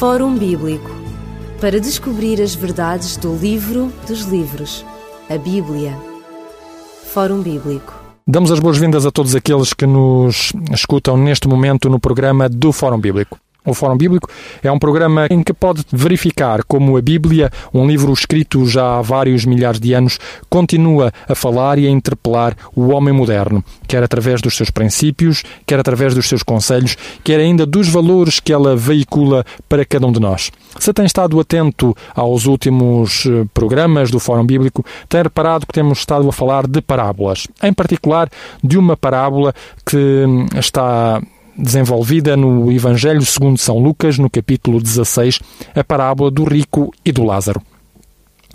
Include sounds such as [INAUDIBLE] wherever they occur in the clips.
Fórum Bíblico para descobrir as verdades do livro dos livros, a Bíblia. Fórum Bíblico. Damos as boas-vindas a todos aqueles que nos escutam neste momento no programa do Fórum Bíblico. O Fórum Bíblico é um programa em que pode verificar como a Bíblia, um livro escrito já há vários milhares de anos, continua a falar e a interpelar o homem moderno, quer através dos seus princípios, quer através dos seus conselhos, quer ainda dos valores que ela veicula para cada um de nós. Se tem estado atento aos últimos eh, programas do Fórum Bíblico, tem reparado que temos estado a falar de parábolas, em particular de uma parábola que hum, está desenvolvida no Evangelho segundo São Lucas, no capítulo 16, a parábola do rico e do Lázaro.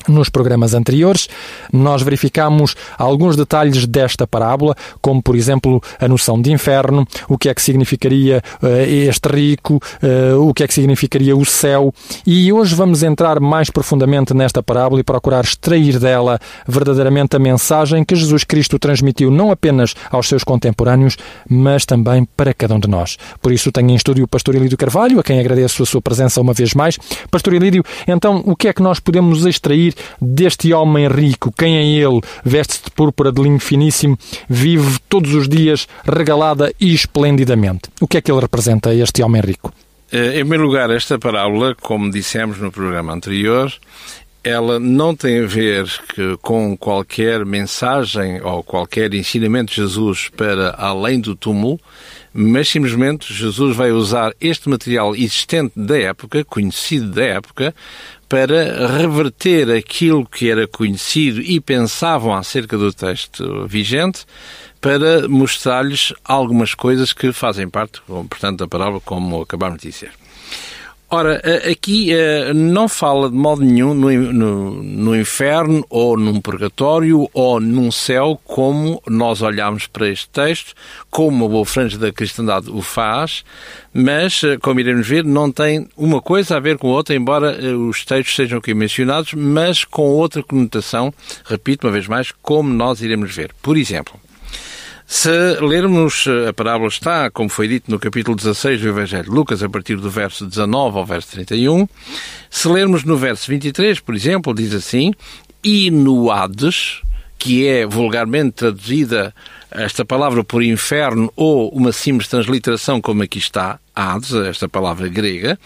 Nos programas anteriores, nós verificamos alguns detalhes desta parábola, como, por exemplo, a noção de inferno, o que é que significaria uh, este rico, uh, o que é que significaria o céu. E hoje vamos entrar mais profundamente nesta parábola e procurar extrair dela verdadeiramente a mensagem que Jesus Cristo transmitiu não apenas aos seus contemporâneos, mas também para cada um de nós. Por isso, tenho em estúdio o Pastor Elídio Carvalho, a quem agradeço a sua presença uma vez mais. Pastor Elídio, então, o que é que nós podemos extrair deste homem rico. Quem é ele? Veste-se de púrpura de linho finíssimo, vive todos os dias regalada e esplendidamente. O que é que ele representa, este homem rico? Eh, em primeiro lugar, esta parábola, como dissemos no programa anterior, ela não tem a ver com qualquer mensagem ou qualquer ensinamento de Jesus para além do túmulo, mas simplesmente Jesus vai usar este material existente da época, conhecido da época, para reverter aquilo que era conhecido e pensavam acerca do texto vigente, para mostrar-lhes algumas coisas que fazem parte, portanto, da parábola, como acabamos de dizer. Ora, aqui não fala de modo nenhum no, no, no, inferno ou num purgatório ou num céu como nós olhamos para este texto, como a boa franja da cristandade o faz, mas, como iremos ver, não tem uma coisa a ver com outra, embora os textos sejam aqui mencionados, mas com outra conotação, repito uma vez mais, como nós iremos ver. Por exemplo, se lermos a parábola está, como foi dito no capítulo 16 do Evangelho de Lucas, a partir do verso 19 ao verso 31, se lermos no verso 23, por exemplo, diz assim: E no Hades, que é vulgarmente traduzida esta palavra por inferno ou uma simples transliteração, como aqui está, Hades, esta palavra grega,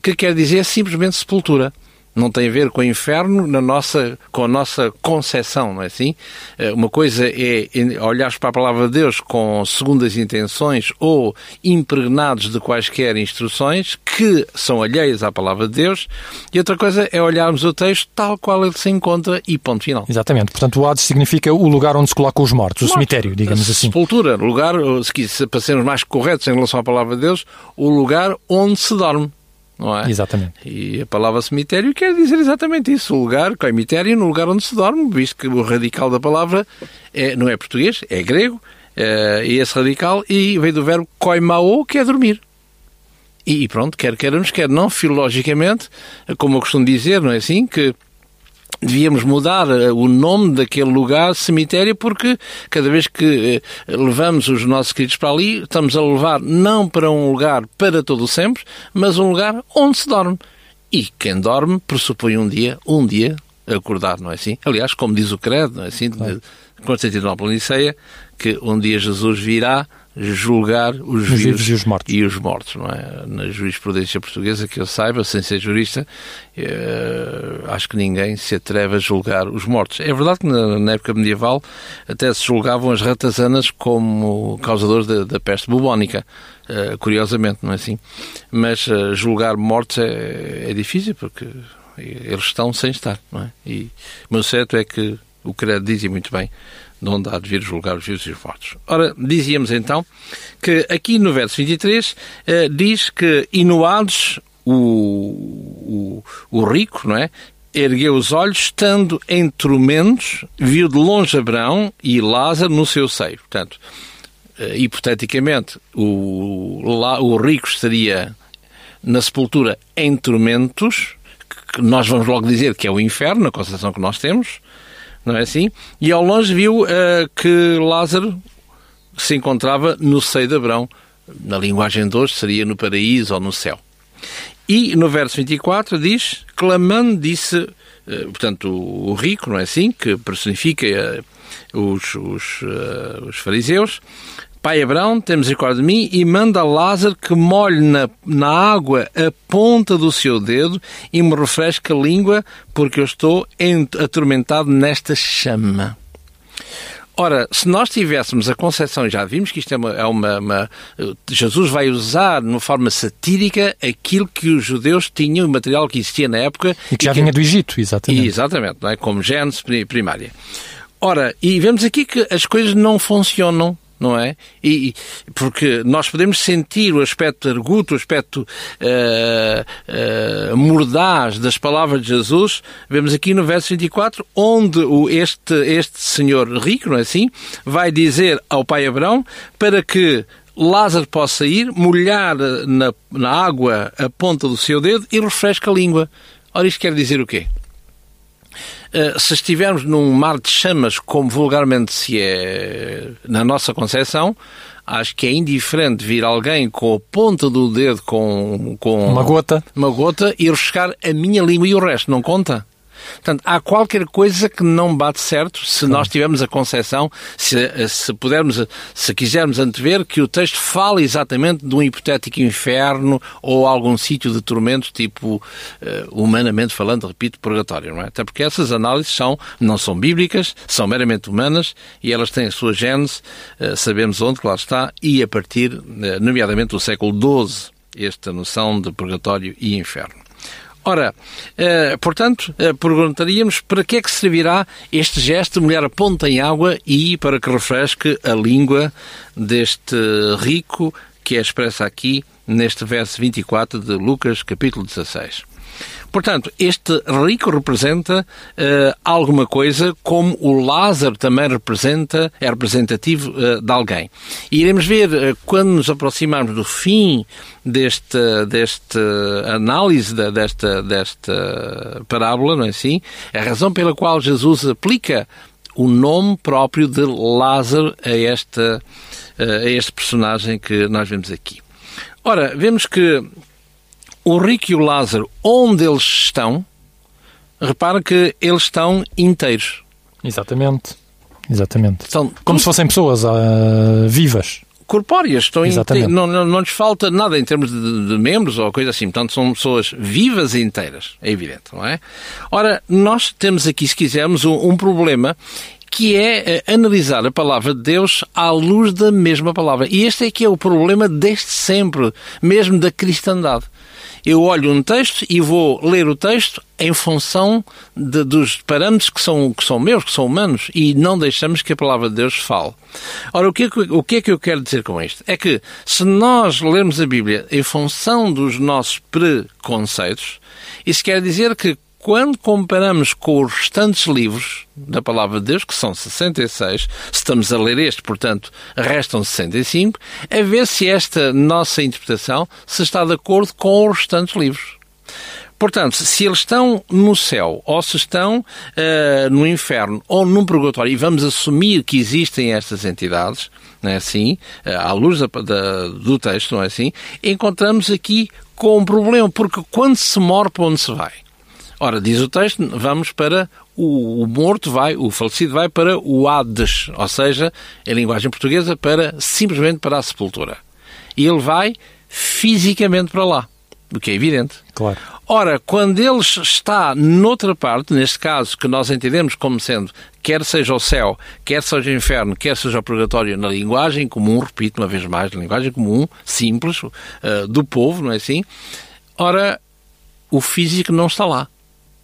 que quer dizer simplesmente sepultura não tem a ver com o inferno na nossa, com a nossa concepção, não é assim? Eh, uma coisa é olhar para a palavra de Deus com segundas intenções ou impregnados de quaisquer instruções que são alheias à palavra de Deus, e outra coisa é olharmos o texto tal qual ele se encontra e ponto final. Exatamente. Portanto, o Hades significa o lugar onde se colocam os mortos, o cemitério, digamos assim. Sepultura, lugar, se para sermos mais corretos em relação à palavra de Deus, o lugar onde se dorme não é? Exatamente. E a palavra cemitério quer dizer exatamente isso, o lugar, cemitério, no lugar onde se dorme, visto que o radical da palavra é, não é português, é grego, é, esse radical, e veio do verbo koimao, que é dormir. E pronto, quer queiramos, quer não, filologicamente, como eu costumo dizer, não é assim, que devíamos mudar eh, o nome daquele lugar, cemitério, porque cada vez que eh, levamos os nossos queridos para ali, estamos a levar não para um lugar para todo o sempre, mas um lugar onde se dorme. E quem dorme pressupõe um dia, um dia, acordar, não é assim? Aliás, como diz o credo, não é assim? Claro. Constantinopla Niceia, que um dia Jesus virá julgar os, os vivos, e os mortos. E os mortos não é? Na jurisprudência portuguesa, que eu saiba, sem ser jurista, eh, acho que ninguém se atreve a julgar os mortos. É verdade que na, na época medieval até se julgavam as ratazanas como causadores da, da peste bubónica, eh, curiosamente, não é assim? Mas eh, julgar mortos é, é difícil, porque eles estão sem estar, não é? E, mas o certo é que o credo dizia muito bem de onde há de vir julgar os vivos e os mortos. Ora, dizíamos então que aqui no verso 23 eh, diz que inuados o, o, o rico, não é? Ergueu os olhos, estando em tormentos, viu de longe Abraão e Lázaro no seu seio. Portanto, eh, hipoteticamente, o, o rico estaria na sepultura em tormentos, que nós vamos logo dizer que é o inferno, a concepção que nós temos, não é assim? E ao longe viu uh, que Lázaro se encontrava no seio de Abrão. Na linguagem de hoje seria no paraíso ou no céu. E no verso 24 diz: clamando, disse, eh, portanto, o rico, não é assim? Que personifica eh, os, os, uh, os fariseus. Pai Abraão, tem misericórdia de mim e manda Lázaro que molhe na, na água a ponta do seu dedo e me refresque a língua, porque eu estou atormentado nesta chama. Ora, se nós tivéssemos a concepção, já vimos que isto é uma, é uma, uma, Jesus vai usar de uma forma satírica aquilo que os judeus tinham, o material que existia na época. E que já e vinha que, do Egito, exatamente. Exatamente, não é? como gênese primária. Ora, e vemos aqui que as coisas não funcionam não é? E, porque nós podemos sentir o aspecto arguto, o aspecto uh, uh, mordaz das palavras de Jesus. Vemos aqui no verso 24, onde o, este, este senhor rico, não é assim? Vai dizer ao pai Abraão para que Lázaro possa ir, molhar na, na água a ponta do seu dedo e refresca a língua. Ora, isto quer dizer o quê? Eh, se estivermos num mar de chamas, como vulgarmente se é na nossa concepção, acho que é indiferente vir alguém com a ponta do dedo com, com uma gota, uma gota e riscar a minha língua e o resto não conta. Portanto, há qualquer coisa que não bate certo se nós tivermos a concepção, se, se pudermos, se quisermos antever que o texto fala exatamente de um hipotético inferno ou algum sítio de tormento, tipo, uh, humanamente falando, repito, purgatório, não é? Até porque essas análises são, não são bíblicas, são meramente humanas e elas têm a sua gênese, uh, sabemos onde, claro está, e a partir, nomeadamente, do século XII, esta noção de purgatório e inferno. Ora, eh, portanto, eh, perguntaríamos para que é que servirá este gesto de molhar a ponta em água e para que refresque a língua deste rico que é expressa aqui neste verso 24 de Lucas, capítulo 16. Portanto, este rico representa uh, alguma coisa como o Lázaro também representa, é representativo uh, de alguém. E iremos ver, uh, quando nos aproximarmos do fim deste, deste análise da, desta, desta parábola, não é assim? A razão pela qual Jesus aplica o nome próprio de Lázaro a, esta, a este personagem que nós vemos aqui. Ora, vemos que o Rico e o Lázaro, onde eles estão, repara que eles estão inteiros. Exatamente. Exatamente. São, Como se fossem pessoas uh, vivas. Corpóreas, estão inteiras. Não, não, não lhes falta nada em termos de, de, membros ou coisa assim. Portanto, são pessoas vivas e inteiras. É evidente, não é? Ora, nós temos aqui, se quisermos, um, um problema que é uh, analisar a palavra de Deus à luz da mesma palavra. E este é que é o problema desde sempre, mesmo da cristandade eu olho um texto e vou ler o texto em função de, dos parâmetros que são, que são meus, que são humanos, e não deixamos que a palavra de Deus fale. Ora, o que, é que, o que é que eu quero dizer com isto? É que se nós lermos a Bíblia em função dos nossos preconceitos, isso quer dizer que quando comparamos com os restantes livros da Palavra de Deus, que são 66, se estamos a ler este, portanto, restam 65, a ver se esta nossa interpretação se está de acordo com os restantes livros. Portanto, se eles estão no céu, ou se estão uh, no inferno, ou num purgatório, e vamos assumir que existem estas entidades, não é assim, uh, à luz da, da, do texto, não é assim, encontramos aqui com um problema, porque quando se morre, para onde se vai? Ora, diz o texto, vamos para o, o, morto vai, o falecido vai para o Hades, ou seja, em linguagem portuguesa, para simplesmente para a sepultura. E ele vai fisicamente para lá, o que é evidente. Claro. Ora, quando ele está noutra parte, neste caso que nós entendemos como sendo quer seja o céu, quer seja o inferno, quer seja o purgatório, na linguagem comum, repito uma vez mais, na linguagem comum, simples, uh, do povo, não é assim? Ora, o físico não está lá.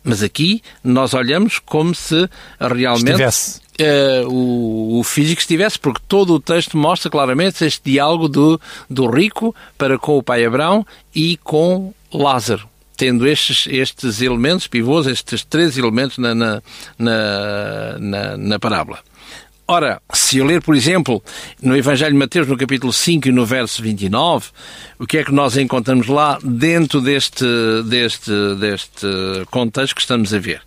Mas aqui nós olhamos como se realmente estivesse. Uh, o, o, físico estivesse, porque todo o texto mostra claramente este diálogo do, do rico para com o pai Abraão e com Lázaro, tendo estes, estes elementos pivôs, estes três elementos na, na, na, na, na parábola. Ora, se eu ler, por exemplo, no Evangelho de Mateus, no capítulo 5 e no verso 29, o que é que nós encontramos lá dentro deste, deste, deste contexto que estamos a ver?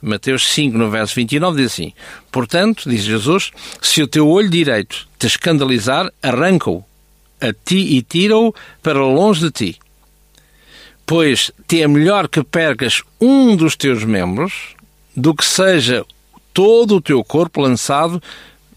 Mateus 5, no verso 29, diz assim: Portanto, diz Jesus, se o teu olho direito te escandalizar, arranca-o a ti e tira-o para longe de ti. Pois te é melhor que percas um dos teus membros do que seja todo o teu corpo lançado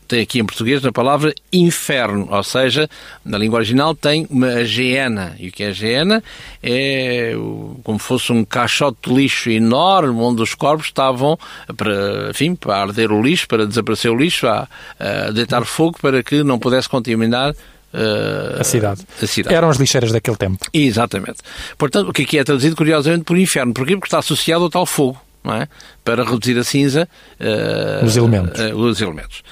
tem aqui em português a palavra inferno, ou seja, na língua original tem uma geena. E o que é geena? É como fosse um caixote de lixo enorme onde os corpos estavam para, enfim, para arder o lixo, para desaparecer o lixo, a, a deitar fogo para que não pudesse contaminar Uh, a, cidade. a cidade. Eram as lixeiras daquele tempo. Exatamente. Portanto, o que aqui é traduzido, curiosamente, por inferno. Porquê? Porque está associado ao tal fogo, é? Para reduzir a cinza. Uh, os elementos. Uh, os elementos.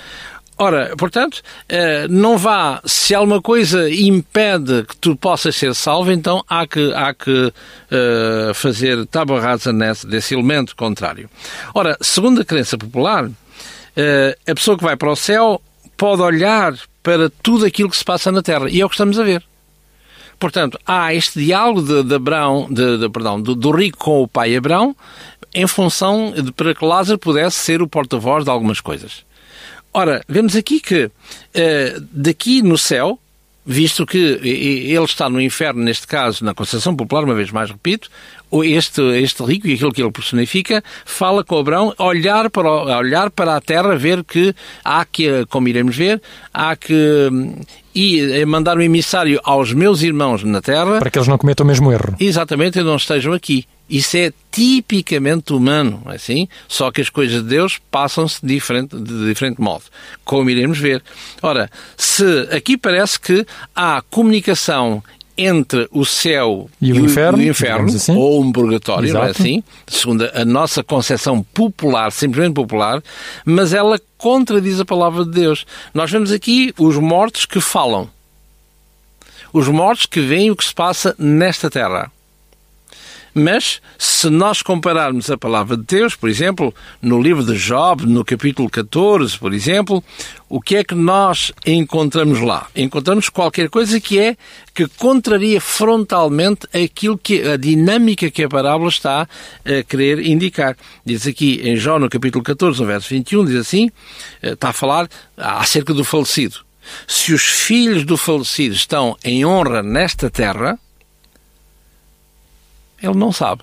Ora, portanto, eh, não vá, se alguma coisa impede que tu possas ser salvo, então há que, há que uh, fazer tábua rasa nesse, desse elemento contrário. Ora, segundo a crença popular, uh, a pessoa que vai para o céu pode olhar para tudo aquilo que se passa na Terra, e é o que estamos a ver. Portanto, há este diálogo de, de Abraão, de, de, perdão, do, do rico com o pai Abraão, em função de para que Lázaro pudesse ser o porta-voz de algumas coisas. Ora, vemos aqui que uh, daqui no céu, visto que ele está no inferno, neste caso, na concepção popular, uma vez mais repito, este, este rico e aquilo que ele personifica, fala com Abraão, olhar para, olhar para a terra, ver que há que, como iremos ver, há que e mandar um emissário aos meus irmãos na terra. Para que eles não cometam o mesmo erro. Exatamente, e não estejam aqui. Isso é tipicamente humano, é assim? Só que as coisas de Deus passam-se de diferente, de diferente modo, como iremos ver. Ora, se aqui parece que há comunicação entre o céu e o, inferno, o inferno assim. ou um purgatório, Exato. não é assim? Segundo a nossa concepção popular, simplesmente popular, mas ela contradiz a palavra de Deus. Nós vemos aqui os mortos que falam. Os mortos que veem o que se passa nesta terra. Mas, se nós compararmos a palavra de Deus, por exemplo, no livro de Job, no capítulo 14, por exemplo, o que é que nós encontramos lá? Encontramos qualquer coisa que é que contraria frontalmente aquilo que a dinâmica que a parábola está a querer indicar. Diz aqui em Jó, no capítulo 14, no verso 21, diz assim, eh, está a falar acerca do falecido. Se os filhos do falecido estão em honra nesta terra, ele não sabe.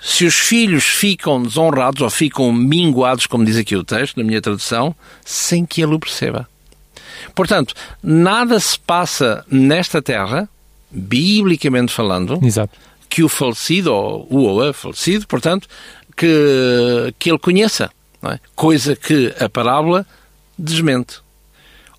Se os filhos ficam desonrados ou ficam minguados, como diz aqui o texto, na minha tradução, sem que ele o perceba. Portanto, nada se passa nesta terra, biblicamente falando, Exato. que o falecido, ou o ou a falecido, portanto, que, que ele conheça. É? Coisa que a parábola desmente.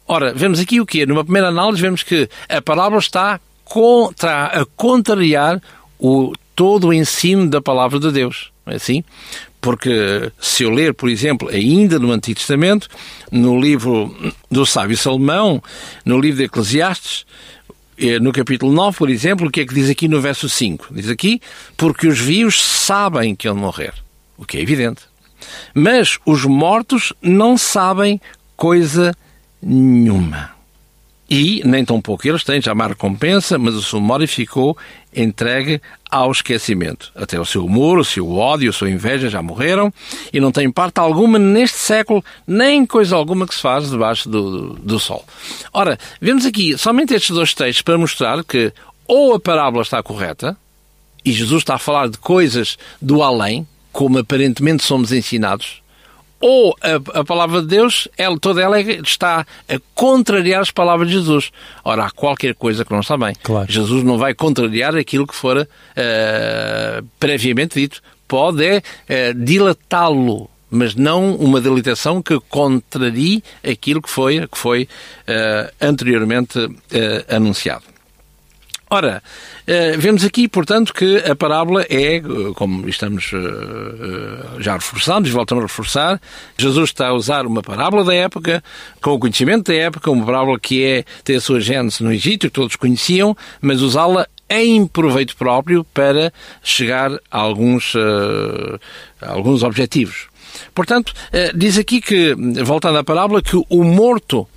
Ora, vemos aqui o quê? Numa primeira análise, vemos que a parábola está contra, a contrariar o, todo o ensino da palavra de Deus. É assim? Porque se eu ler, por exemplo, ainda no Antigo Testamento, no livro do sábio Salomão, no livro de Eclesiastes, eh, no capítulo 9, por exemplo, o que é que diz aqui no verso 5? Diz aqui, porque os vivos sabem que ele morrer, o que é evidente. Mas os mortos não sabem coisa nenhuma. E, nem tão pouco eles têm já uma recompensa, mas o seu memória ficou entregue ao esquecimento. Até o seu humor, o seu ódio, a sua inveja já morreram e não têm parte alguma neste século, nem coisa alguma que se faz debaixo do, do, do sol. Ora, vemos aqui somente estes dois textos para mostrar que ou a parábola está correta, e Jesus está a falar de coisas do além, como aparentemente somos ensinados, ou a, a, palavra de Deus, ela, toda ela está a contrariar as palavras de Jesus. Ora, há qualquer coisa que não está bem. Claro. Jesus não vai contrariar aquilo que fora uh, previamente dito. Pode é uh, dilatá-lo, mas não uma dilatação que contrarie aquilo que foi, que foi uh, anteriormente anunciado. Ora, eh, vemos aqui, portanto, que a parábola é, como estamos eh, eh, já reforçando, e voltamos a reforçar, Jesus está a usar uma parábola da época, com o conhecimento da época, uma parábola que é, tem a sua gênese no Egito, que todos conheciam, mas usá-la em proveito próprio para chegar a alguns, a alguns objetivos. Portanto, diz aqui que, voltando à parábola, que o morto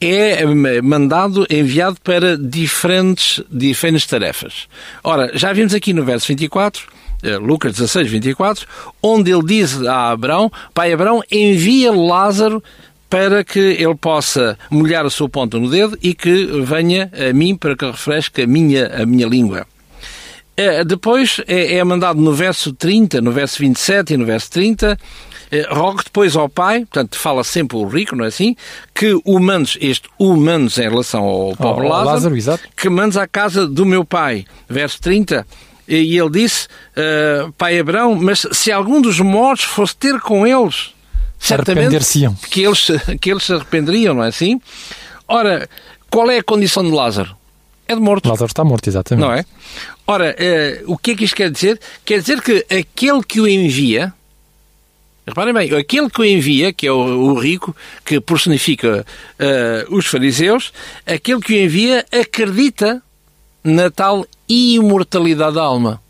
é mandado, enviado para diferentes, diferentes tarefas. Ora, já vimos aqui no verso 24, eh, Lucas 16, 24, onde ele diz a Abraão, pai Abraão, envia Lázaro para que ele possa molhar a sua ponta no dedo e que venha a mim para que refresque a minha, a minha língua. Eh, depois é, mandado no verso 30, no verso 27 e no verso 30, eh, rogue depois ao pai, portanto fala sempre o rico, não é assim? Que o mandes, este o mandes em relação ao pobre ao Lázaro, Lázaro, que mandes à casa do meu pai. Verso 30. E ele disse, eh, pai Abraão, mas se algum dos mortos fosse ter com eles, certamente que eles, que eles se arrependeriam, não é assim? Ora, qual é a condição de Lázaro? É de morto. Lázaro está morto, exatamente. Não é? Ora, eh, o que é que isto quer dizer? Quer dizer que aquele que o envia, reparem bem, aquele que o envia, que é o, o rico, que personifica eh, os fariseus, aquele que o envia acredita na tal imortalidade da alma.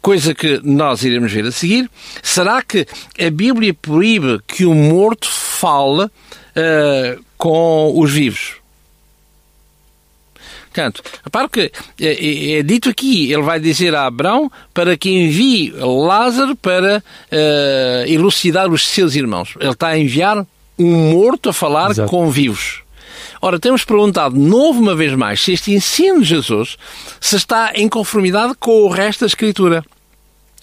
Coisa que nós iremos ver a seguir. Será que a Bíblia proíbe que o morto fale eh, com os vivos? Portanto, repare que é, é- dito aqui, ele vai dizer a Abraão para que envie Lázaro para eh, elucidar os seus irmãos. Ele está a enviar um morto a falar Exato. com vivos. Ora, temos perguntado, novo uma vez mais, se este ensino de Jesus se está em conformidade com o resto da Escritura.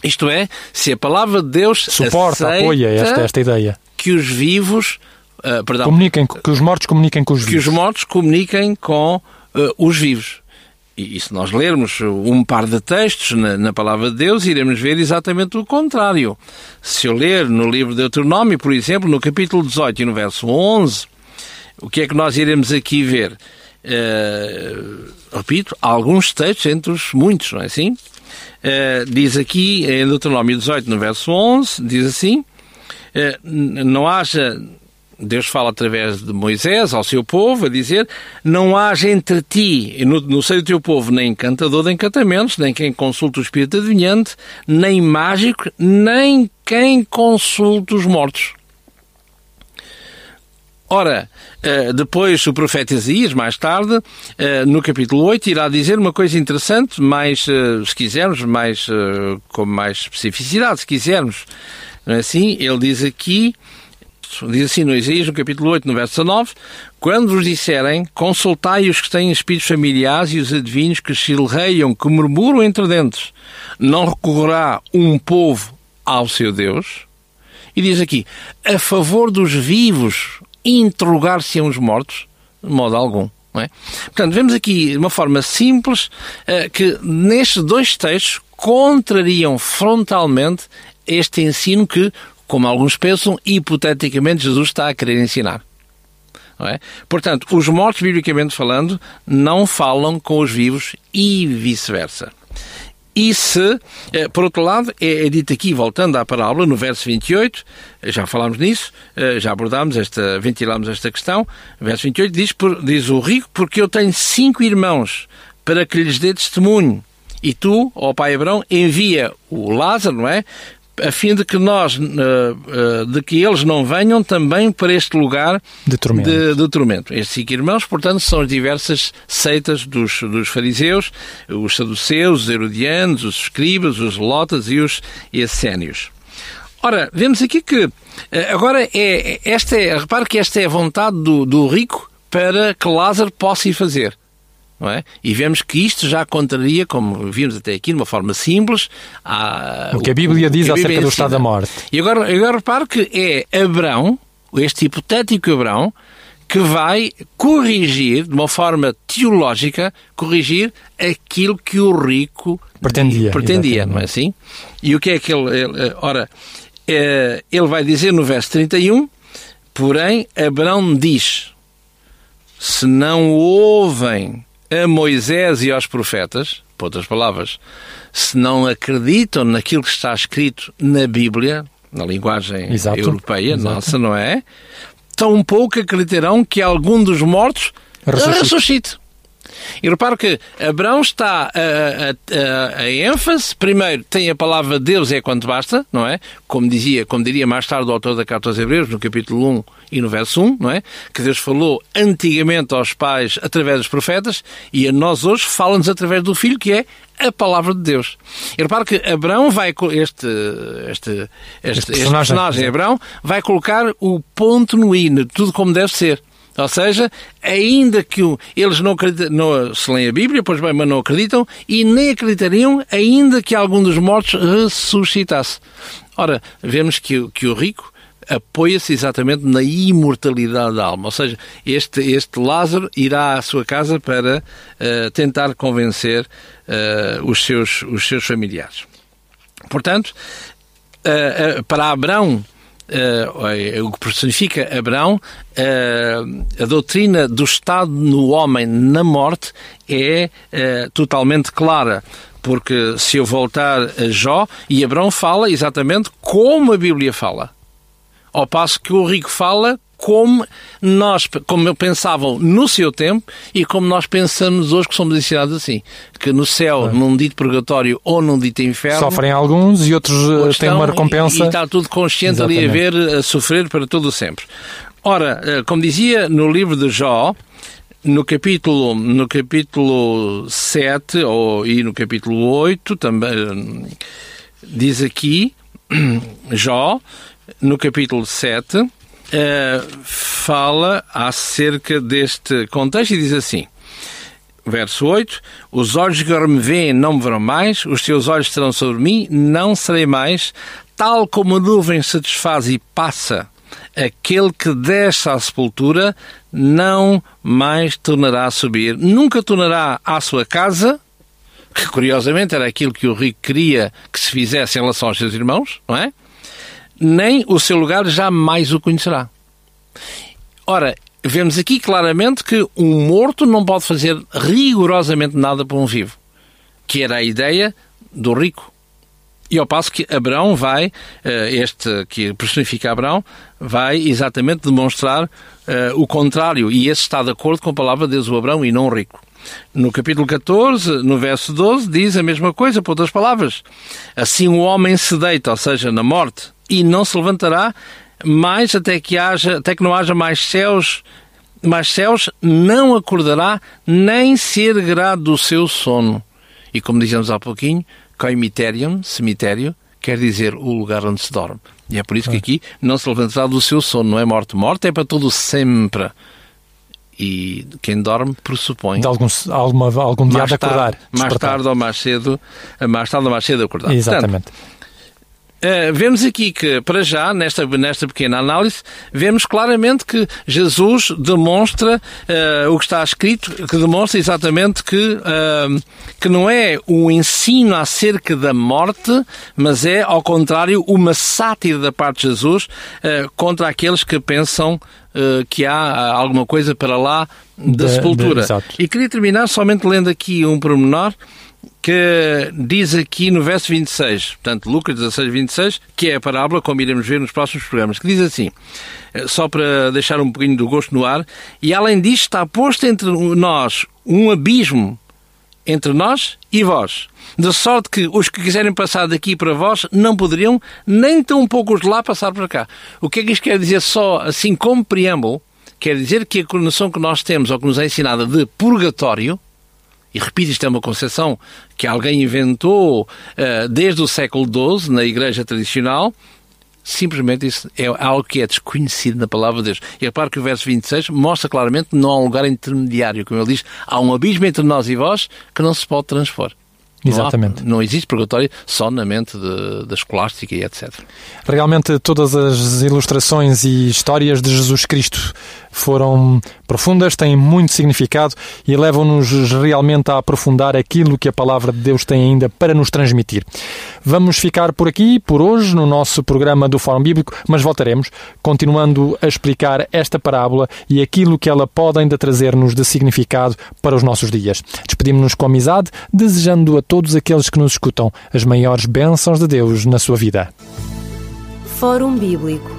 Isto é, se a palavra de Deus Suporta, apoia esta, esta ideia. que os vivos, ah, perdão, Comuniquem, que os mortos comuniquem com os que vivos. os mortos comuniquem com eh, os vivos. E, e se nós lermos um par de textos na, na palavra de Deus, iremos ver exatamente o contrário. Se eu ler no livro de Deuteronômio, por exemplo, no capítulo 18 e no verso 11, o que é que nós iremos aqui ver? Eh, repito, alguns textos entre os muitos, não é assim? Eh, diz aqui em Deuteronômio 18, no verso 11, diz assim: n- não haja. Deus fala através de Moisés ao seu povo, a dizer: Não haja entre ti no, no seio do teu povo nem encantador de encantamentos, nem quem consulta o espírito adivinhante, nem mágico, nem quem consulta os mortos. Ora, eh, depois o profeta Isaías, mais tarde, eh, no capítulo 8, irá dizer uma coisa interessante, mais, eh, se quisermos, mais, com mais especificidade, se quisermos. É assim? Ele diz aqui, diz assim no Isaías, no capítulo 8, no verso 19, quando vos disserem, consultai os que têm espíritos familiares e os adivinhos que chilreiam, que murmuram entre dentes, não recorrerá um povo ao seu Deus, e diz aqui, a favor dos vivos, interrogar-se-ão os mortos? De modo algum. Não é? Portanto, vemos aqui de uma forma simples eh, que nestes dois textos contrariam frontalmente este ensino que, como alguns pensam, hipoteticamente Jesus está a querer ensinar. É? Portanto, os mortos, biblicamente falando, não falam com os vivos e vice-versa. E se, eh, por outro lado, é, é dito aqui, voltando à parábola, no verso 28, eh, já falámos nisso, eh, já abordámos esta, ventilámos esta questão, verso 28 diz, diz o rico, porque eu tenho cinco irmãos para que lhes dê testemunho. E tu, ó pai Abraão, envia o Lázaro, não é? A fim de que nós, eh, eh, de que eles não venham também para este lugar De tormento. de, de tormento. Estes cinco irmãos, portanto, são as diversas seitas dos, dos fariseus, os saduceus, os herodianos, os escribas, os lotas e os essênios. Ora, vemos aqui que eh, agora é, é- esta é, repare que esta é a vontade do, do rico para que Lázaro possa ir fazer. Não é? E vemos que isto já contraria, como vimos até aqui, de uma forma simples, a, O que a Bíblia diz que a acerca Bíblia do ensina. estado da morte. E agora, agora repare que é Abraão, este hipotético Abraão, que vai corrigir, de uma forma teológica, corrigir aquilo que o rico Pretendia, pretendia não é assim? E o que é que ele... ele- ora, eh, ele vai dizer no verso 31, porém, Abraão diz, se não ouvem a Moisés e aos profetas, por outras palavras, se não acreditam naquilo que está escrito na Bíblia, na linguagem Exato, europeia, exato. nossa, não é? Tão pouco acreditarão que algum dos mortos Ressuscite. ressuscite. E reparo que Abraão está a, a- a- a ênfase, primeiro tem a palavra Deus é quanto basta, não é? Como dizia, como diria mais tarde o autor da Carta aos Hebreus, no capítulo 1 e no verso 1, não é? Que Deus falou antigamente aos pais através dos profetas e a nós hoje fala-nos através do Filho, que é a palavra de Deus. E reparo que Abraão vai, este, este, este, este personagem, personagem exato. Abraão, vai colocar o ponto no i, tudo como deve ser. Ou seja, ainda que eles não, não se leem a Bíblia, pois bem, mas não acreditam, e nem acreditariam ainda que algum dos mortos ressuscitasse. Ora, vemos que, que o rico apoia-se exatamente na imortalidade da alma. Ou seja, este, este Lázaro irá à sua casa para uh, tentar convencer uh, os, seus, os seus familiares. Portanto, uh, para Abraão, Uh, o que personifica Abraão, uh, a doutrina do estado no homem na morte é uh, totalmente clara. Porque se eu voltar a Jó, e Abraão fala exatamente como a Bíblia fala. Ao passo que o rico fala como nós, como pensavam no seu tempo e como nós pensamos hoje que somos ensinados assim, que no céu, é. num dito purgatório ou num dito inferno, sofrem alguns e outros eh, têm uma recompensa. E, e está tudo consciente Exatamente. ali a ver, a sofrer para todo sempre. Ora, eh, como dizia no livro de Jó, no capítulo, no capítulo 7 ou, e no capítulo 8 também diz aqui [CLEARS THROAT] Jó no capítulo 7, eh, fala acerca deste contexto e diz assim. Verso 8: Os olhos que me veem não me verão mais, os teus olhos estarão sobre mim, não serei mais. Tal como a nuvem se desfaz e passa, aquele que desce à sepultura não mais tornará a subir, nunca tornará à sua casa, que curiosamente era aquilo que o rico queria que se fizesse em relação aos seus irmãos, não é? Nem o seu lugar jamais o conhecerá. Ora, vemos aqui claramente que um morto não pode fazer rigorosamente nada para um vivo, que era a ideia do rico. E ao passo que Abraão vai, eh, este que personifica Abraão, vai exatamente demonstrar uh, o contrário, e esse está de acordo com a palavra de Deus, o Abraão, e não o rico. No capítulo 14, no verso 12, diz a mesma coisa, por outras palavras. Assim o homem se deita, ou seja, na morte, e não se levantará mais até que haja, até que não haja mais céus, mais céus, não acordará nem se erguerá do seu sono. E como dizemos há pouquinho, coimiterium, cemitério, quer dizer o lugar onde se dorme. E é por isso que aqui não se levantará do seu sono, não é morte. Morte é para todo sempre. E quem dorme pressupõe. De algum, alguma, algum dia de acordar. mais tarde ou mais cedo, mais tarde ou mais cedo acordar. Exatamente. Portanto, Uh, vemos aqui que, para já, nesta, nesta pequena análise, vemos claramente que Jesus demonstra uh, o que está escrito, que demonstra exatamente que, uh, que não é um ensino acerca da morte, mas é, ao contrário, uma sátira da parte de Jesus contra aqueles que pensam que há alguma coisa para lá da de, sepultura. De, e queria terminar somente lendo aqui um pormenor que diz aqui no verso 26, portanto, Lucas 16, 26, que é a parábola, como iremos ver nos próximos programas, que diz assim, eh, só para deixar um pouquinho do gosto no ar, e além disto está posto entre nós um abismo entre nós e vós, de sorte que os que quiserem passar daqui para vós não poderiam, nem tão poucos de lá passar para cá. O que é que isto quer dizer só assim como preâmbulo? Quer dizer que a conotação que nós temos, ou que nos é ensinada de purgatório, e repito, isto é uma concepção que alguém inventou uh, desde o século XII na Igreja tradicional, simplesmente isso é algo que é desconhecido na palavra de Deus. E repare que o verso 26 mostra claramente que não há um lugar intermediário, como ele diz, há um abismo entre nós e vós que não se pode transpor. Exatamente. Não, há, não existe purgatório só na mente da escolástica e etc. Realmente todas as ilustrações e histórias de Jesus Cristo foram profundas, têm muito significado e levam-nos realmente a aprofundar aquilo que a palavra de Deus tem ainda para nos transmitir. Vamos ficar por aqui, por hoje, no nosso programa do Fórum Bíblico, mas voltaremos, continuando a explicar esta parábola e aquilo que ela pode ainda trazer-nos de significado para os nossos dias. Despedimos-nos com amizade, desejando a todos aqueles que nos escutam as maiores bênçãos de Deus na sua vida. Fórum Bíblico